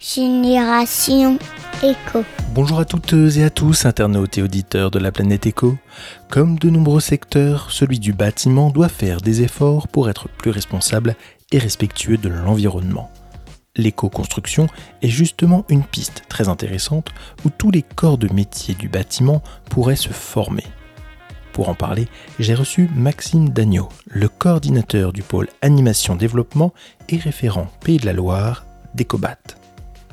Génération Éco. Bonjour à toutes et à tous, internautes et auditeurs de la planète Éco. Comme de nombreux secteurs, celui du bâtiment doit faire des efforts pour être plus responsable et respectueux de l'environnement. L'éco-construction est justement une piste très intéressante où tous les corps de métier du bâtiment pourraient se former. Pour en parler, j'ai reçu Maxime Dagneau, le coordinateur du pôle animation développement et référent Pays de la Loire d'Ecobat.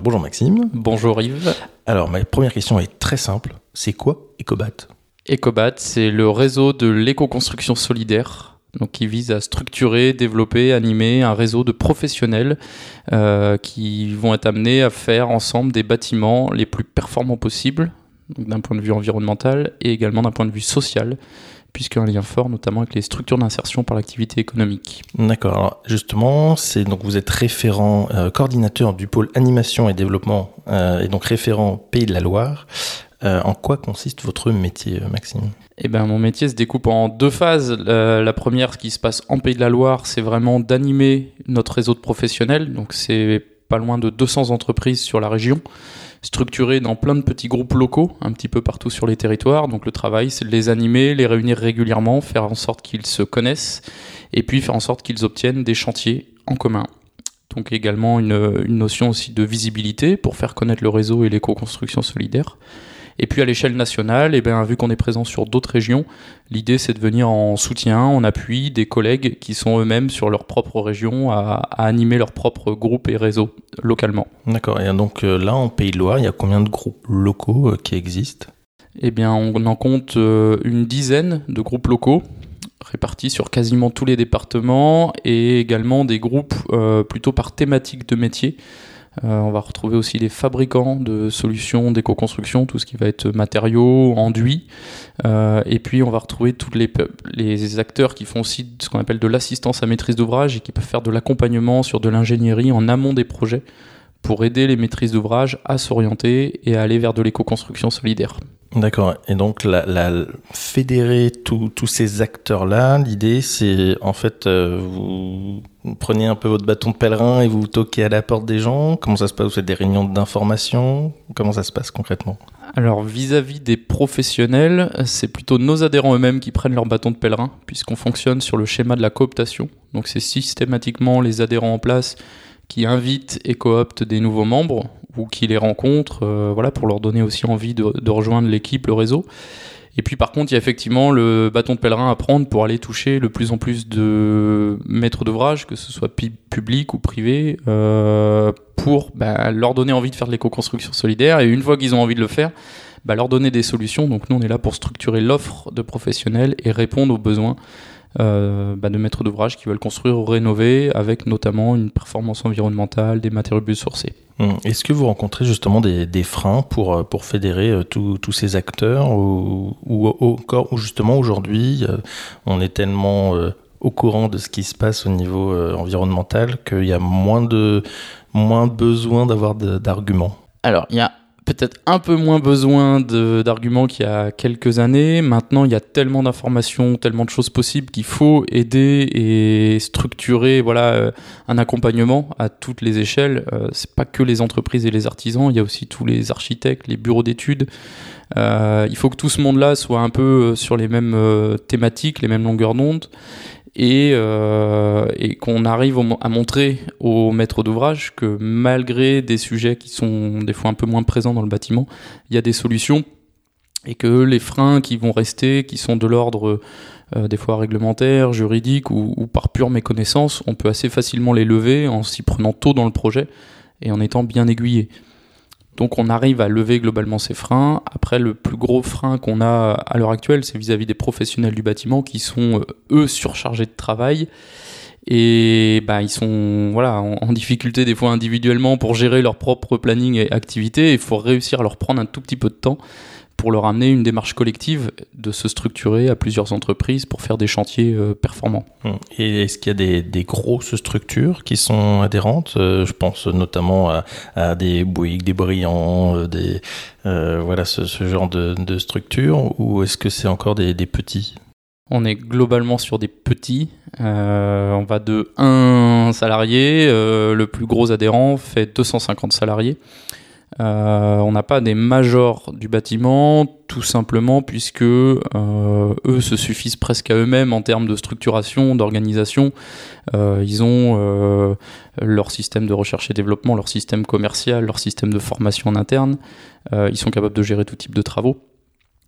Bonjour Maxime. Bonjour Yves. Alors ma première question est très simple. C'est quoi Ecobat? Ecobat, c'est le réseau de l'éco-construction solidaire. Donc, qui vise à structurer, développer, animer un réseau de professionnels euh, qui vont être amenés à faire ensemble des bâtiments les plus performants possibles, d'un point de vue environnemental et également d'un point de vue social, puisqu'il y a un lien fort notamment avec les structures d'insertion par l'activité économique. D'accord. Alors, justement, c'est donc vous êtes référent euh, coordinateur du pôle animation et développement euh, et donc référent Pays de la Loire. Euh, en quoi consiste votre métier, Maxime? Eh ben, mon métier se découpe en deux phases. La, la première, ce qui se passe en Pays de la Loire, c'est vraiment d'animer notre réseau de professionnels. Donc, c'est pas loin de 200 entreprises sur la région, structurées dans plein de petits groupes locaux, un petit peu partout sur les territoires. Donc, le travail, c'est de les animer, les réunir régulièrement, faire en sorte qu'ils se connaissent, et puis faire en sorte qu'ils obtiennent des chantiers en commun. Donc, également une, une notion aussi de visibilité pour faire connaître le réseau et l'éco-construction solidaire. Et puis à l'échelle nationale, et bien, vu qu'on est présent sur d'autres régions, l'idée c'est de venir en soutien, en appui des collègues qui sont eux-mêmes sur leur propre région à, à animer leur propre groupe et réseau localement. D'accord. Et donc euh, là, en Pays de Loire, il y a combien de groupes locaux euh, qui existent? Eh bien, on en compte euh, une dizaine de groupes locaux répartis sur quasiment tous les départements et également des groupes plutôt par thématique de métier. Euh, on va retrouver aussi des fabricants de solutions d'éco-construction, tout ce qui va être matériaux, enduits. Euh, et puis on va retrouver tous les, les acteurs qui font aussi ce qu'on appelle de l'assistance à maîtrise d'ouvrage et qui peuvent faire de l'accompagnement sur de l'ingénierie en amont des projets pour aider les maîtrises d'ouvrage à s'orienter et à aller vers de l'éco-construction solidaire. D'accord. Et donc, la, la fédérer tous ces acteurs-là, l'idée, c'est en fait, euh, vous prenez un peu votre bâton de pèlerin et vous toquez à la porte des gens. Comment ça se passe? Vous faites des réunions d'information? Comment ça se passe concrètement? Alors, vis-à-vis des professionnels, c'est plutôt nos adhérents eux-mêmes qui prennent leur bâton de pèlerin, puisqu'on fonctionne sur le schéma de la cooptation. Donc, c'est systématiquement les adhérents en place qui invitent et cooptent des nouveaux membres ou qui les rencontrent, euh, voilà, pour leur donner aussi envie de, rejoindre l'équipe, le réseau. Et puis par contre, il y a effectivement le bâton de pèlerin à prendre pour aller toucher le plus en plus de maîtres d'ouvrage, que ce soit public ou privé, euh, pour bah, leur donner envie de faire de l'éco-construction solidaire. Et une fois qu'ils ont envie de le faire, bah, leur donner des solutions. Donc nous, on est là pour structurer l'offre de professionnels et répondre aux besoins euh, bah, de maîtres d'ouvrage qui veulent construire ou rénover, avec notamment une performance environnementale, des matériaux biosourcés. Hum, Est-ce que vous rencontrez justement des, freins pour, euh, pour fédérer euh, tous ces acteurs ou, ou, encore ou justement aujourd'hui euh, on est tellement au courant de ce qui se passe au niveau environnemental qu'il y a moins de moins besoin d'avoir d'arguments? Alors, il y a peut-être un peu moins besoin d'arguments qu'il y a quelques années. Maintenant, il y a tellement d'informations, tellement de choses possibles qu'il faut aider et structurer voilà, euh, un accompagnement à toutes les échelles. Euh, c'est pas que les entreprises et les artisans, il y a aussi tous les architectes, les bureaux d'études. Euh, il faut que tout ce monde-là soit un peu sur les mêmes thématiques, les mêmes longueurs d'onde et, euh, et qu'on arrive à montrer aux maîtres d'ouvrage que malgré des sujets qui sont des fois un peu moins présents dans le bâtiment, il y a des solutions et que les freins qui vont rester, qui sont de l'ordre euh, des fois réglementaire, juridique ou, ou par pure méconnaissance, on peut assez facilement les lever en s'y prenant tôt dans le projet et en étant bien aiguillé. Donc on arrive à lever globalement ces freins. Après, le plus gros frein qu'on a à l'heure actuelle, c'est vis-à-vis des professionnels du bâtiment qui sont, euh, eux, surchargés de travail. Et bah, ils sont voilà, en, en difficulté des fois individuellement pour gérer leur propre planning et activité. Il faut réussir à leur prendre un tout petit peu de temps pour leur amener une démarche collective de se structurer à plusieurs entreprises pour faire des chantiers euh, performants. Hum. Et est-ce qu'il y a des, des grosses structures qui sont adhérentes Euh, Je pense notamment à, à des Bouygues, des Brillants, euh, des euh, voilà ce, ce genre de, de structures, ou est-ce que c'est encore des, des petits? On est globalement sur des petits. Euh, on va de 1 salarié. Euh, le plus gros adhérent fait 250 salariés. Euh, on n'a pas des majors du bâtiment, tout simplement puisque eux se suffisent presque à eux-mêmes en termes de structuration, d'organisation. ils ont leur système de recherche et développement, leur système commercial, leur système de formation en interne. ils sont capables de gérer tout type de travaux.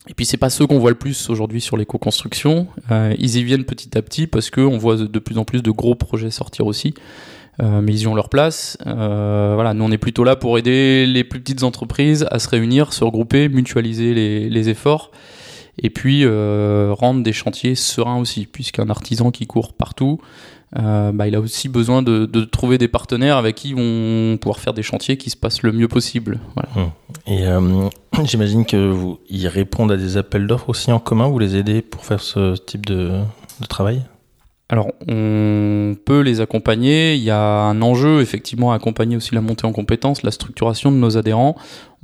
Et puis c'est pas ceux qu'on voit le plus aujourd'hui sur l'éco-construction. Euh, ils y viennent petit à petit parce qu'on voit de plus en plus de gros projets sortir aussi. Euh, mais ils y ont leur place. Euh, voilà, nous on est plutôt là pour aider les plus petites entreprises à se réunir, se regrouper, mutualiser les, efforts et puis rendre des chantiers sereins aussi, puisqu'un artisan qui court partout, euh, bah, il a aussi besoin de, trouver des partenaires avec qui vont pouvoir faire des chantiers qui se passent le mieux possible. Hum. Et euh, j'imagine que vous, ils répondent à des appels d'offres aussi en commun, vous les aidez pour faire ce type de, travail? Alors, on peut les accompagner. Il y a un enjeu, effectivement, à accompagner aussi la montée en compétences, la structuration de nos adhérents.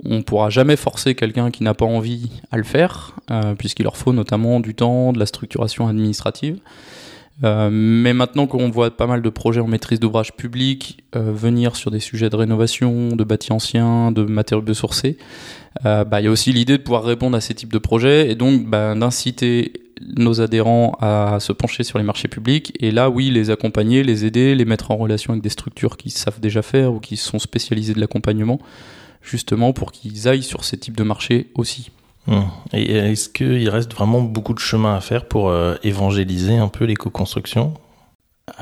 On ne pourra jamais forcer quelqu'un qui n'a pas envie à le faire, euh, puisqu'il leur faut notamment du temps, de la structuration administrative. Euh, mais maintenant qu'on voit pas mal de projets en maîtrise d'ouvrage public euh, venir sur des sujets de rénovation, de bâtis anciens, de matériaux biosourcés, euh, bah, il y a aussi l'idée de pouvoir répondre à ces types de projets et donc bah, d'inciter nos adhérents à se pencher sur les marchés publics et là oui les accompagner, les aider, les mettre en relation avec des structures qui savent déjà faire ou qui sont spécialisées de l'accompagnement justement pour qu'ils aillent sur ces types de marchés aussi. Hum. Et est-ce qu'il reste vraiment beaucoup de chemin à faire pour euh, évangéliser un peu l'éco-construction?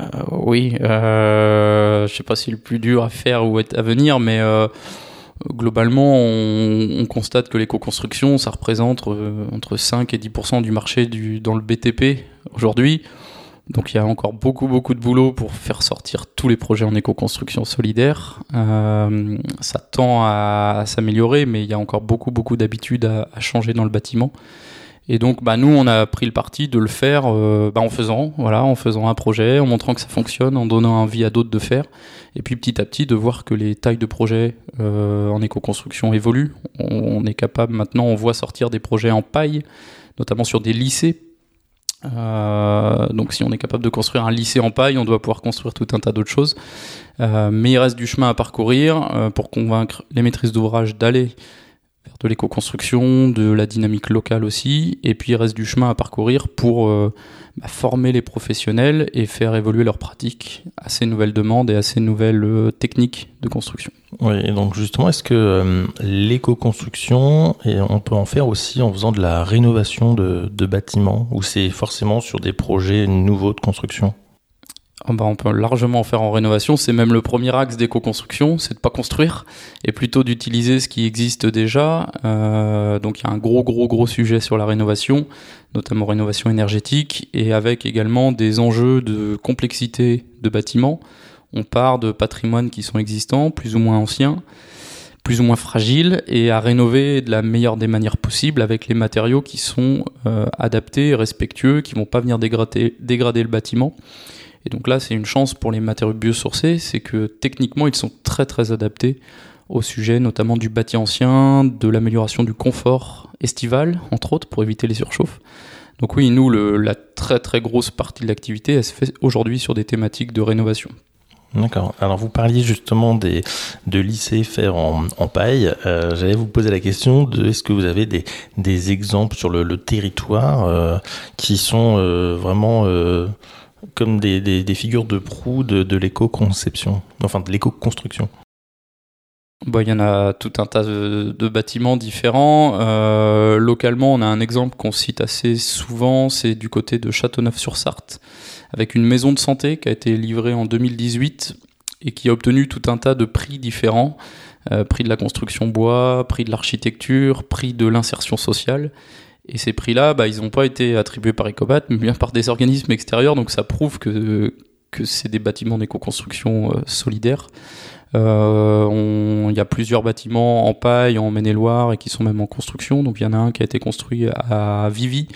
Euh, Oui, euh, je ne sais pas si le plus dur à faire ou à venir, mais globalement, on, constate que l'éco-construction, ça représente entre 5 et 10% du marché du, dans le BTP aujourd'hui. Donc il y a encore beaucoup beaucoup de boulot pour faire sortir tous les projets en éco-construction solidaire. Euh, ça tend à, s'améliorer, mais il y a encore beaucoup beaucoup d'habitudes à, changer dans le bâtiment. Et donc bah, nous on a pris le parti de le faire euh, bah, en faisant, voilà, en faisant un projet, en montrant que ça fonctionne, en donnant envie à d'autres de faire, et puis petit à petit de voir que les tailles de projets euh, en éco-construction évoluent. On, est capable maintenant, on voit sortir des projets en paille, notamment sur des lycées euh, donc si on est capable de construire un lycée en paille, on doit pouvoir construire tout un tas d'autres choses. Mais il reste du chemin à parcourir pour convaincre les maîtrises d'ouvrage d'aller de l'éco-construction, de la dynamique locale aussi. Et puis il reste du chemin à parcourir pour bah, former les professionnels et faire évoluer leurs pratiques à ces nouvelles demandes et à ces nouvelles euh, techniques de construction. Oui, et donc justement, est-ce que euh, l'éco-construction, on peut en faire aussi en faisant de la rénovation de bâtiments, ou c'est forcément sur des projets nouveaux de construction? Ah bah, on peut largement en faire en rénovation. C'est même le premier axe d'éco-construction, c'est de pas construire et plutôt d'utiliser ce qui existe déjà. Euh, donc il y a un gros gros gros sujet sur la rénovation, notamment rénovation énergétique et avec également des enjeux de complexité de bâtiments. On part de patrimoines qui sont existants, plus ou moins anciens, plus ou moins fragiles et à rénover de la meilleure des manières possibles avec les matériaux qui sont euh, adaptés, respectueux, qui vont pas venir dégrader, dégrader le bâtiment et donc là, c'est une chance pour les matériaux biosourcés, c'est que techniquement, ils sont très très adaptés au sujet notamment du bâti ancien, de l'amélioration du confort estival, entre autres, pour éviter les surchauffes. Donc oui, nous, la très très grosse partie de l'activité, elle se fait aujourd'hui sur des thématiques de rénovation. D'accord. Alors vous parliez justement des, de lycées faire en, paille. Euh, J'allais vous poser la question de est-ce que vous avez des, des exemples sur le, territoire euh, qui sont euh, vraiment comme des, des, figures de proue de, de l'éco-conception, enfin de l'éco-construction bah, il y en a tout un tas de, bâtiments différents. Euh, localement, on a un exemple qu'on cite assez souvent, c'est du côté de Châteauneuf-sur-Sarthe, avec une maison de santé qui a été livrée en 2018 et qui a obtenu tout un tas de prix différents. Euh, prix de la construction bois, prix de l'architecture, prix de l'insertion sociale. Et ces prix-là, bah, ils n'ont pas été attribués par Ecobat, mais bien par des organismes extérieurs, donc ça prouve que, que c'est des bâtiments d'éco-construction euh, solidaires. Euh, il y a plusieurs bâtiments en paille, en Maine-et-Loire, et qui sont même en construction. Donc il y en a un qui a été construit à Vivi,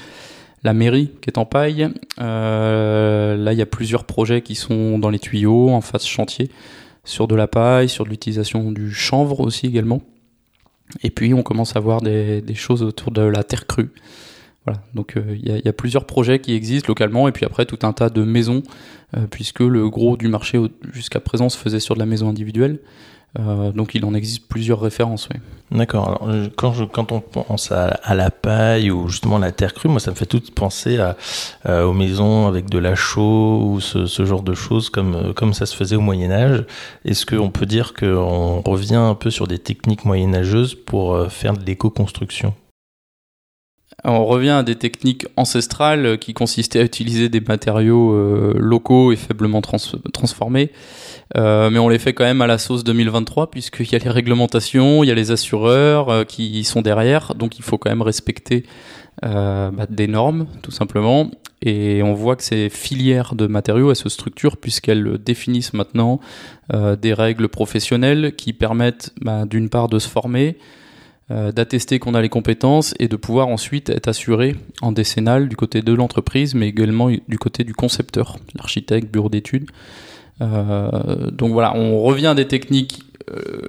la mairie qui est en paille. Euh, là, il y a plusieurs projets qui sont dans les tuyaux, en face chantier, sur de la paille, sur de l'utilisation du chanvre aussi également. Et puis on commence à voir des, choses autour de la terre crue. Voilà, donc il y, a plusieurs projets qui existent localement et puis après tout un tas de maisons, puisque le gros du marché jusqu'à présent se faisait sur de la maison individuelle. Euh, donc il en existe plusieurs références. Oui. D'accord. Quand, quand on pense à, la paille ou justement la terre crue, moi ça me fait tout penser à, euh, aux maisons avec de la chaux ou ce, ce, genre de choses comme, euh, comme ça se faisait au Moyen Âge. Est-ce qu'on peut dire qu'on revient un peu sur des techniques moyenâgeuses pour faire de l'éco-construction? On revient à des techniques ancestrales qui consistaient à utiliser des matériaux euh, locaux et faiblement transformés, euh, mais on les fait quand même à la sauce 2023 puisqu'il y a les réglementations, il y a les assureurs euh, qui sont derrière, donc il faut quand même respecter bah, des normes tout simplement. Et on voit que ces filières de matériaux, elles se structurent puisqu'elles définissent maintenant des règles professionnelles qui permettent bah, d'une part de se former, euh, d'attester qu'on a les compétences et de pouvoir ensuite être assuré en décennal du côté de l'entreprise, mais également du côté du concepteur, l'architecte, bureau d'études. Euh, donc voilà, on revient à des techniques euh,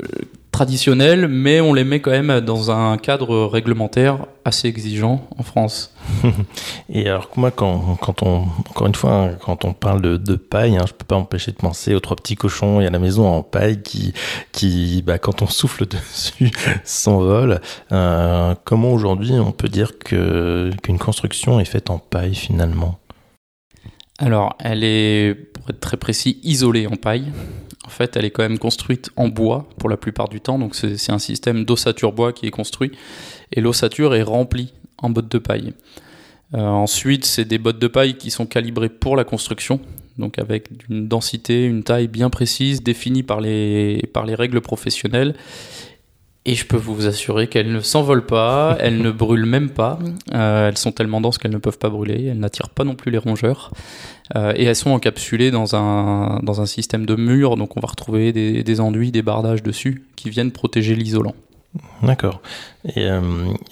traditionnels, mais on les met quand même dans un cadre réglementaire assez exigeant en France. Et alors moi, quand, quand, on, encore une fois, quand on parle de, paille, hein, je peux pas empêcher de penser aux trois petits cochons et à la maison en paille qui, qui bah, quand on souffle dessus, s'envole. Euh, comment aujourd'hui on peut dire que qu'une construction est faite en paille finalement? Alors, elle est, pour être très précis, isolée en paille. En fait, elle est quand même construite en bois pour la plupart du temps. Donc, c'est un système d'ossature bois qui est construit. Et l'ossature est remplie en bottes de paille. Euh, ensuite, c'est des bottes de paille qui sont calibrées pour la construction. Donc, avec une densité, une taille bien précise définie par les, par les règles professionnelles. Et je peux vous assurer qu'elles ne s'envolent pas, elles ne brûlent même pas. Euh, elles sont tellement denses qu'elles ne peuvent pas brûler. Elles n'attirent pas non plus les rongeurs. Euh, et elles sont encapsulées dans un, dans un système de murs, donc on va retrouver des, des enduits, des bardages dessus qui viennent protéger l'isolant. D'accord. Et, euh,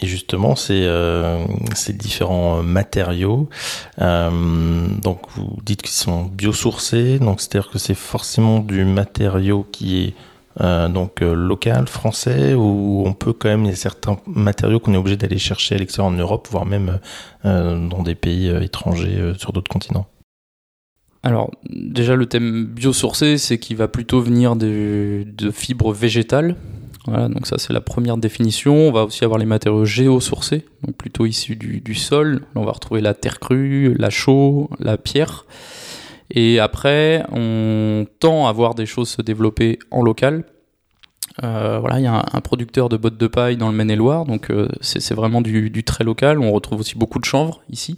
justement, ces, euh, ces, différents matériaux, donc vous dites qu'ils sont biosourcés, donc c'est-à-dire que c'est forcément du matériau qui est donc local, français, ou on peut quand même, il y a certains matériaux qu'on est obligé d'aller chercher à l'extérieur en Europe, voire même dans des pays étrangers sur d'autres continents alors, déjà, le thème biosourcé, c'est qu'il va plutôt venir de, fibres végétales. Voilà, donc ça, c'est la première définition. On va aussi avoir les matériaux géosourcés, donc plutôt issus du, sol. on va retrouver la terre crue, la chaux, la pierre. Et après, on tend à voir des choses se développer en local. Euh, voilà, il y a un, producteur de bottes de paille dans le Maine-et-Loire, donc euh, c'est vraiment du, très local. On retrouve aussi beaucoup de chanvre ici.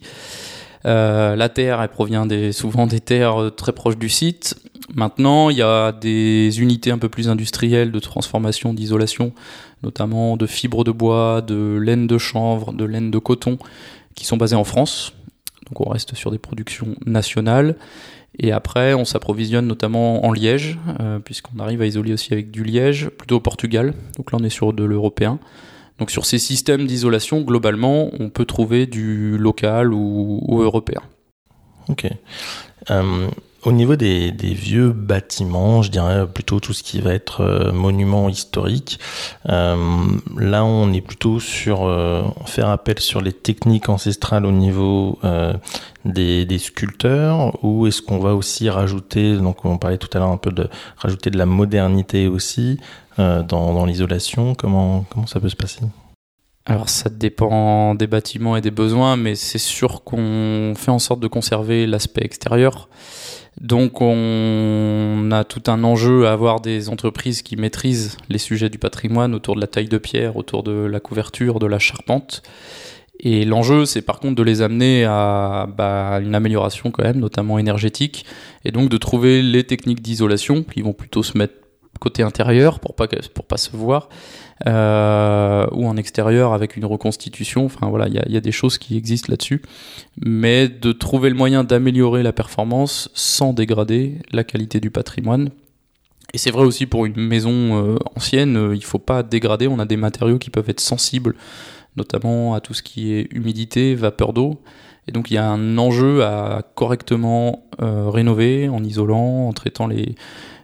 Euh, la terre, elle provient souvent des terres très proches du site. Maintenant, il y a des unités un peu plus industrielles de transformation, d'isolation, notamment de fibres de bois, de laine de chanvre, de laine de coton, qui sont basées en France. Donc on reste sur des productions nationales. Et après, on s'approvisionne notamment en liège, euh, puisqu'on arrive à isoler aussi avec du liège, plutôt au Portugal. Donc là, on est sur de l'européen. Donc sur ces systèmes d'isolation, globalement, on peut trouver du local ou, européen. Ok. Euh, au niveau des, vieux bâtiments, je dirais plutôt tout ce qui va être euh, monument historique. Euh, là, on est plutôt sur faire appel sur les techniques ancestrales au niveau des, sculpteurs, ou est-ce qu'on va aussi rajouter, donc on parlait tout à l'heure un peu de rajouter de la modernité aussi, euh, dans, l'isolation comment, comment ça peut se passer? Alors ça dépend des bâtiments et des besoins, mais c'est sûr qu'on fait en sorte de conserver l'aspect extérieur. Donc on a tout un enjeu à avoir des entreprises qui maîtrisent les sujets du patrimoine autour de la taille de pierre, autour de la couverture, de la charpente. Et l'enjeu, c'est par contre de les amener à bah, une amélioration quand même, notamment énergétique, et donc de trouver les techniques d'isolation qui vont plutôt se mettre côté intérieur pour pas pour pas se voir euh, ou en extérieur avec une reconstitution. Enfin voilà il y a, des choses qui existent là-dessus. Mais de trouver le moyen d'améliorer la performance sans dégrader la qualité du patrimoine. Et c'est vrai aussi pour une maison euh, ancienne euh, il faut pas dégrader. On a des matériaux qui peuvent être sensibles notamment à tout ce qui est humidité vapeur d'eau. Et donc il y a un enjeu à correctement rénover en isolant en traitant les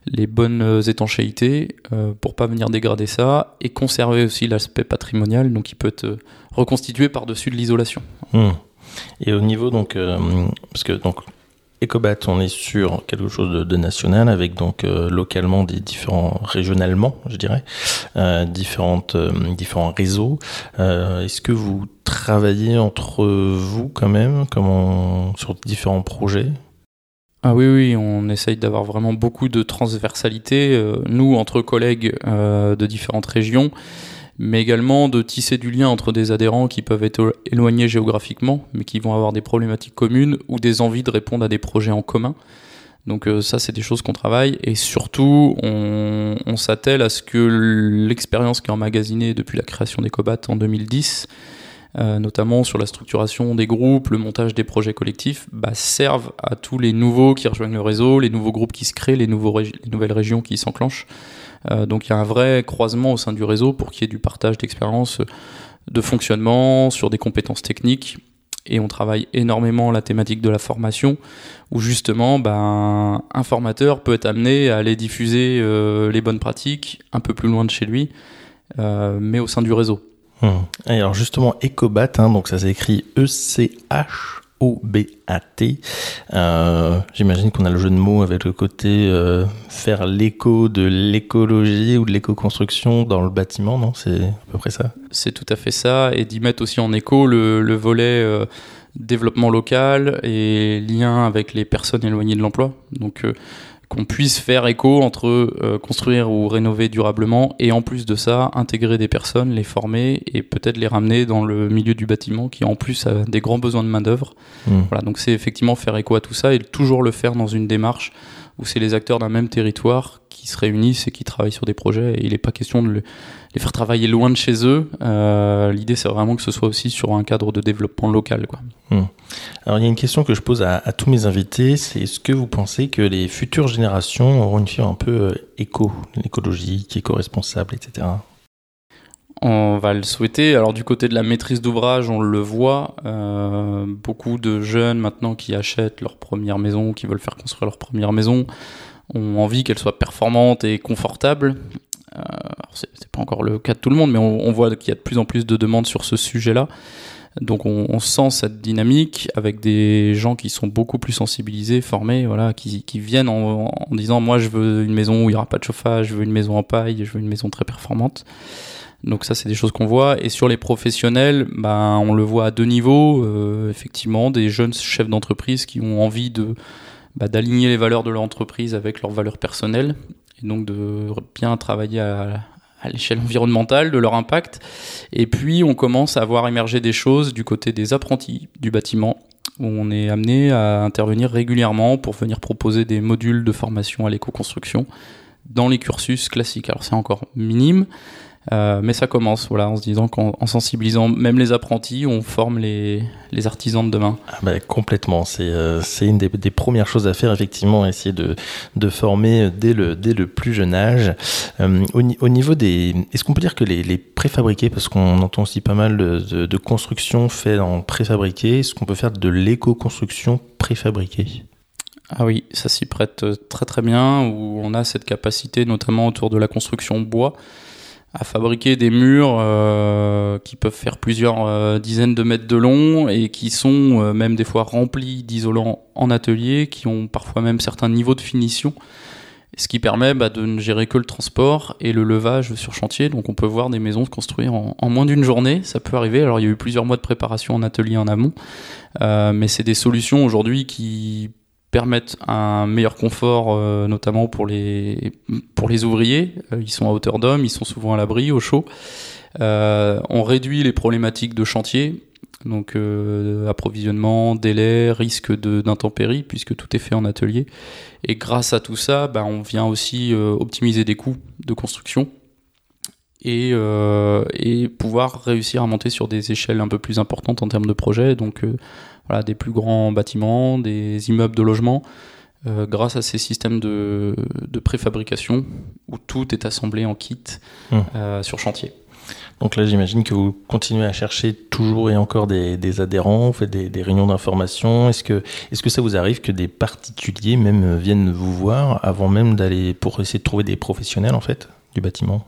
les bonnes étanchéités pour pas venir dégrader ça et conserver aussi l'aspect patrimonial, donc il peut être reconstitué par-dessus de l'isolation. Hmm. Et au niveau donc, parce que donc Ecobat, on est sur quelque chose de, national avec donc euh, localement des différents, régionalement, je dirais, euh, différentes, euh, différents réseaux. Est-ce que vous travaillez entre vous quand même, comme sur différents projets? Ah oui, oui, on essaye d'avoir vraiment beaucoup de transversalité, nous, entre collègues de différentes régions mais également de tisser du lien entre des adhérents qui peuvent être éloignés géographiquement, mais qui vont avoir des problématiques communes ou des envies de répondre à des projets en commun. Donc euh, ça, c'est des choses qu'on travaille et surtout, on, on s'attelle à ce que l'expérience qui est emmagasinée depuis la création des Cobat en 2010, euh, notamment sur la structuration des groupes, le montage des projets collectifs, bah, servent à tous les nouveaux qui rejoignent le réseau, les nouveaux groupes qui se créent, les, nouvelles régions qui s'enclenchent. Euh, donc il y a un vrai croisement au sein du réseau pour qu'il y ait du partage d'expériences de fonctionnement sur des compétences techniques et on travaille énormément la thématique de la formation où justement ben, un formateur peut être amené à aller diffuser euh, les bonnes pratiques un peu plus loin de chez lui mais au sein du réseau. Mmh. alors justement Ecobat, hein, donc ça s'écrit E-C-H O-B-A-T. Euh, j'imagine qu'on a le jeu de mots avec le côté euh, faire l'écho de l'écologie ou de l'éco-construction dans le bâtiment, non? C'est à peu près ça C'est tout à fait ça, et d'y mettre aussi en écho le, volet euh, développement local et lien avec les personnes éloignées de l'emploi. Donc qu'on puisse faire écho entre euh, construire ou rénover durablement et en plus de ça intégrer des personnes, les former et peut-être les ramener dans le milieu du bâtiment qui en plus a des grands besoins de main d'œuvre. Hmm. Voilà, donc c'est effectivement faire écho à tout ça et toujours le faire dans une démarche où c'est les acteurs d'un même territoire qui se réunissent et qui travaillent sur des projets. Et il n'est pas question de les faire travailler loin de chez eux. Euh, l'idée, c'est vraiment que ce soit aussi sur un cadre de développement local. Hmm. Alors, il y a une question que je pose à, tous mes invités c'est est-ce que vous pensez que les futures générations auront une fille un peu euh, éco, écologique, éco-responsable, etc. On va le souhaiter. Alors du côté de la maîtrise d'ouvrage, on le voit. Euh, beaucoup de jeunes maintenant qui achètent leur première maison, qui veulent faire construire leur première maison, ont envie qu'elle soit performante et confortable. Euh, c'est pas encore le cas de tout le monde, mais on, voit qu'il y a de plus en plus de demandes sur ce sujet-là. Donc on, sent cette dynamique avec des gens qui sont beaucoup plus sensibilisés, formés, voilà, qui, viennent en, disant moi je veux une maison où il n'y aura pas de chauffage, je veux une maison en paille, je veux une maison très performante. Donc ça, c'est des choses qu'on voit. Et sur les professionnels, ben, on le voit à deux niveaux. Euh, effectivement, des jeunes chefs d'entreprise qui ont envie de bah, d'aligner les valeurs de leur entreprise avec leurs valeurs personnelles et donc de bien travailler à, à l'échelle environnementale de leur impact. Et puis on commence à voir émerger des choses du côté des apprentis du bâtiment où on est amené à intervenir régulièrement pour venir proposer des modules de formation à l'éco-construction dans les cursus classiques. Alors c'est encore minime, euh, mais ça commence, voilà, en se disant qu'en sensibilisant même les apprentis, on forme les, les artisans de demain. Ah bah, complètement, c'est euh, une des, des, premières choses à faire, effectivement, essayer de, de former dès le, dès le plus jeune âge. Euh, au, au, niveau des... Est-ce qu'on peut dire que les, les préfabriqués, parce qu'on entend aussi pas mal de, de, construction fait en préfabriqué, est-ce qu'on peut faire de l'éco-construction préfabriquée? Ah oui, ça s'y prête très très bien, où on a cette capacité notamment autour de la construction bois à fabriquer des murs euh, qui peuvent faire plusieurs euh, dizaines de mètres de long et qui sont euh, même des fois remplis d'isolants en atelier, qui ont parfois même certains niveaux de finition, ce qui permet bah, de ne gérer que le transport et le levage sur chantier. Donc on peut voir des maisons se construire en, en moins d'une journée, ça peut arriver. Alors il y a eu plusieurs mois de préparation en atelier en amont, mais c'est des solutions aujourd'hui qui permettent un meilleur confort, euh, notamment pour les, pour les ouvriers. Euh, ils sont à hauteur d'homme, ils sont souvent à l'abri, au chaud. Euh, on réduit les problématiques de chantier, donc approvisionnement, délai, risque d'intempéries, puisque tout est fait en atelier. Et grâce à tout ça, ben, on vient aussi optimiser des coûts de construction. Et, et, pouvoir réussir à monter sur des échelles un peu plus importantes en termes de projet. Donc voilà, des plus grands bâtiments, des immeubles de logement, euh, grâce à ces systèmes de, de, préfabrication où tout est assemblé en kit mmh. euh, sur chantier. Donc là, j'imagine que vous continuez à chercher toujours et encore des, adhérents, vous faites des, réunions d'information. Est-ce que, est que ça vous arrive que des particuliers même viennent vous voir avant même d'aller pour essayer de trouver des professionnels en fait du bâtiment?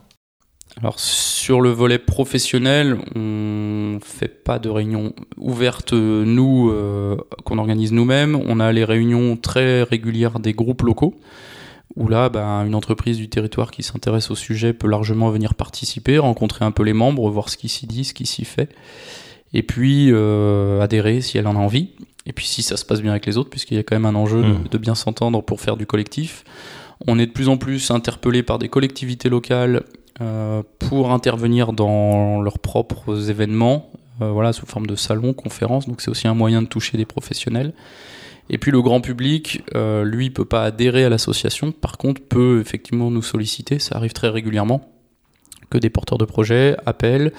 Alors sur le volet professionnel, on fait pas de réunions ouvertes nous euh, qu'on organise nous-mêmes. On a les réunions très régulières des groupes locaux où là, ben, une entreprise du territoire qui s'intéresse au sujet peut largement venir participer, rencontrer un peu les membres, voir ce qui s'y dit, ce qui s'y fait, et puis euh, adhérer si elle en a envie. Et puis si ça se passe bien avec les autres, puisqu'il y a quand même un enjeu de, mmh. de bien s'entendre pour faire du collectif. On est de plus en plus interpellé par des collectivités locales pour intervenir dans leurs propres événements, euh, voilà, sous forme de salons, conférences. Donc c'est aussi un moyen de toucher des professionnels. Et puis le grand public, euh, lui, peut pas adhérer à l'association. Par contre, peut effectivement nous solliciter. Ça arrive très régulièrement que des porteurs de projets appellent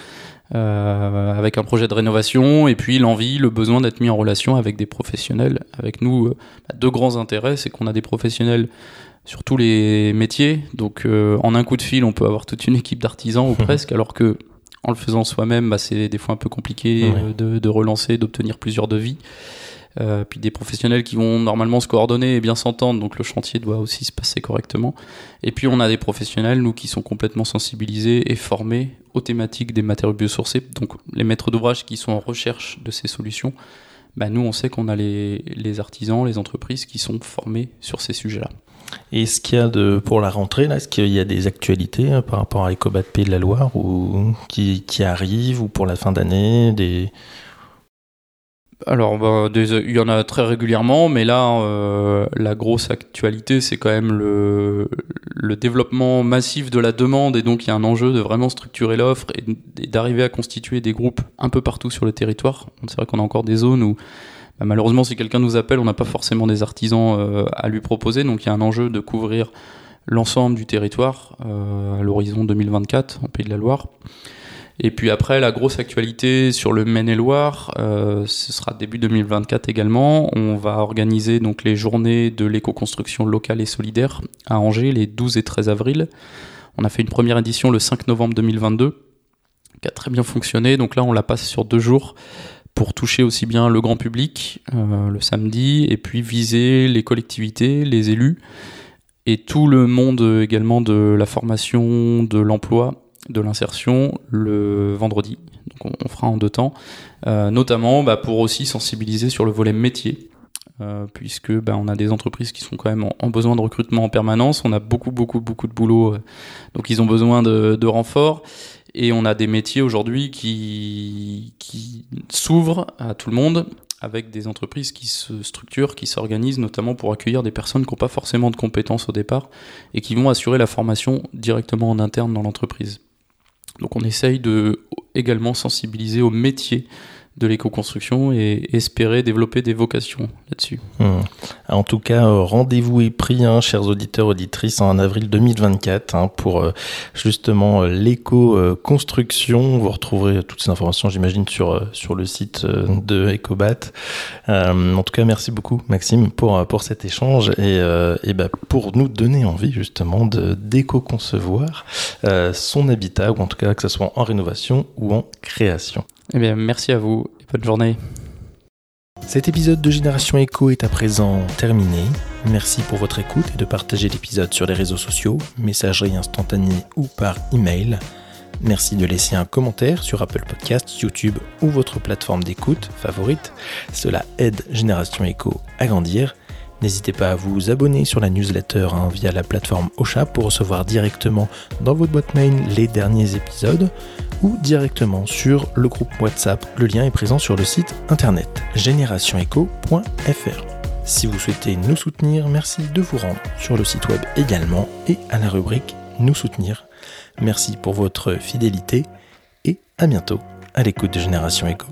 euh, avec un projet de rénovation et puis l'envie, le besoin d'être mis en relation avec des professionnels. Avec nous, bah, deux grands intérêts, c'est qu'on a des professionnels sur tous les métiers. Donc euh, en un coup de fil, on peut avoir toute une équipe d'artisans ou presque, alors que en le faisant soi-même, bah, c'est des fois un peu compliqué euh, de, relancer, d'obtenir plusieurs devis. Euh, puis des professionnels qui vont normalement se coordonner et bien s'entendre, donc le chantier doit aussi se passer correctement. Et puis on a des professionnels, nous, qui sont complètement sensibilisés et formés aux thématiques des matériaux biosourcés, donc les maîtres d'ouvrage qui sont en recherche de ces solutions. Bah, nous, on sait qu'on a les, les artisans, les entreprises qui sont formés sur ces sujets-là. Et est-ce qu'il y a de, pour la rentrée, est-ce qu'il y a des actualités hein, par rapport à Ecobat Pays de la Loire ou, qui, qui arrivent ou pour la fin d'année des... Alors, bah, il y en a très régulièrement, mais là, euh, la grosse actualité, c'est quand même le, le, développement massif de la demande, et donc il y a un enjeu de vraiment structurer l'offre et d'arriver à constituer des groupes un peu partout sur le territoire. C'est vrai qu'on a encore des zones où bah, malheureusement, si quelqu'un nous appelle, on n'a pas forcément des artisans euh, à lui proposer. Donc il y a un enjeu de couvrir l'ensemble du territoire euh, à l'horizon 2024 en Pays de la Loire. Et puis après, la grosse actualité sur le Maine-et-Loire, euh, ce sera début 2024 également. On va organiser donc les journées de l'éco-construction locale et solidaire à Angers les 12 et 13 avril. On a fait une première édition le 5 novembre 2022 qui a très bien fonctionné. Donc là, on la passe sur deux jours pour toucher aussi bien le grand public euh, le samedi et puis viser les collectivités, les élus et tout le monde également de la formation, de l'emploi, de l'insertion le vendredi. Donc on, fera en deux temps, euh, notamment bah, pour aussi sensibiliser sur le volet métier. Euh, puisque bah, on a des entreprises qui sont quand même en, besoin de recrutement en permanence, on a beaucoup beaucoup beaucoup de boulot, donc ils ont besoin de, de renforts et on a des métiers aujourd'hui qui, qui s'ouvrent à tout le monde avec des entreprises qui se structurent, qui s'organisent notamment pour accueillir des personnes qui n'ont pas forcément de compétences au départ et qui vont assurer la formation directement en interne dans l'entreprise. Donc on essaye de également sensibiliser aux métiers de l'éco-construction et espérer développer des vocations là-dessus. Hmm. En tout cas, euh, rendez-vous est pris, hein, chers auditeurs, auditrices, en avril 2024 hein, pour euh, justement euh, l'éco-construction. Vous retrouverez toutes ces informations, j'imagine, sur, sur le site de Ecobat. en tout cas, merci beaucoup, Maxime, pour, pour cet échange et, et bah, pour nous donner envie justement d'éco-concevoir son habitat, ou en tout cas que ce soit en rénovation ou en création. Eh bien, merci à vous et bonne journée. Cet épisode de Génération Echo est à présent terminé. Merci pour votre écoute et de partager l'épisode sur les réseaux sociaux, messagerie instantanée ou par email. Merci de laisser un commentaire sur Apple Podcasts, YouTube ou votre plateforme d'écoute favorite. Cela aide Génération Echo à grandir. N'hésitez pas à vous abonner sur la newsletter hein, via la plateforme Ocha pour recevoir directement dans votre boîte mail les derniers épisodes ou directement sur le groupe WhatsApp. Le lien est présent sur le site internet générationeco.fr. Si vous souhaitez nous soutenir, merci de vous rendre sur le site web également et à la rubrique Nous soutenir. Merci pour votre fidélité et à bientôt à l'écoute de Génération Echo.